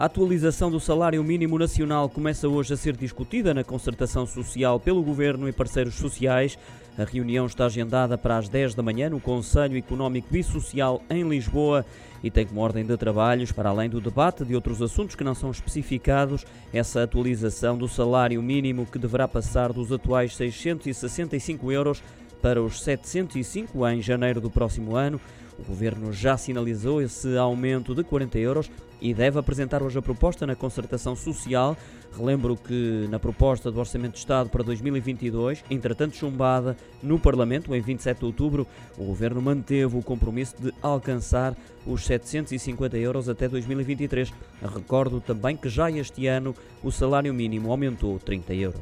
A atualização do salário mínimo nacional começa hoje a ser discutida na concertação social pelo Governo e parceiros sociais. A reunião está agendada para as 10 da manhã no Conselho Económico e Social em Lisboa e tem como ordem de trabalhos, para além do debate de outros assuntos que não são especificados, essa atualização do salário mínimo que deverá passar dos atuais 665 euros para os 705 em janeiro do próximo ano. O governo já sinalizou esse aumento de 40 euros e deve apresentar hoje a proposta na concertação social. Relembro que na proposta do Orçamento de Estado para 2022, entretanto chumbada no Parlamento em 27 de outubro, o governo manteve o compromisso de alcançar os 750 euros até 2023. Recordo também que já este ano o salário mínimo aumentou 30 euros.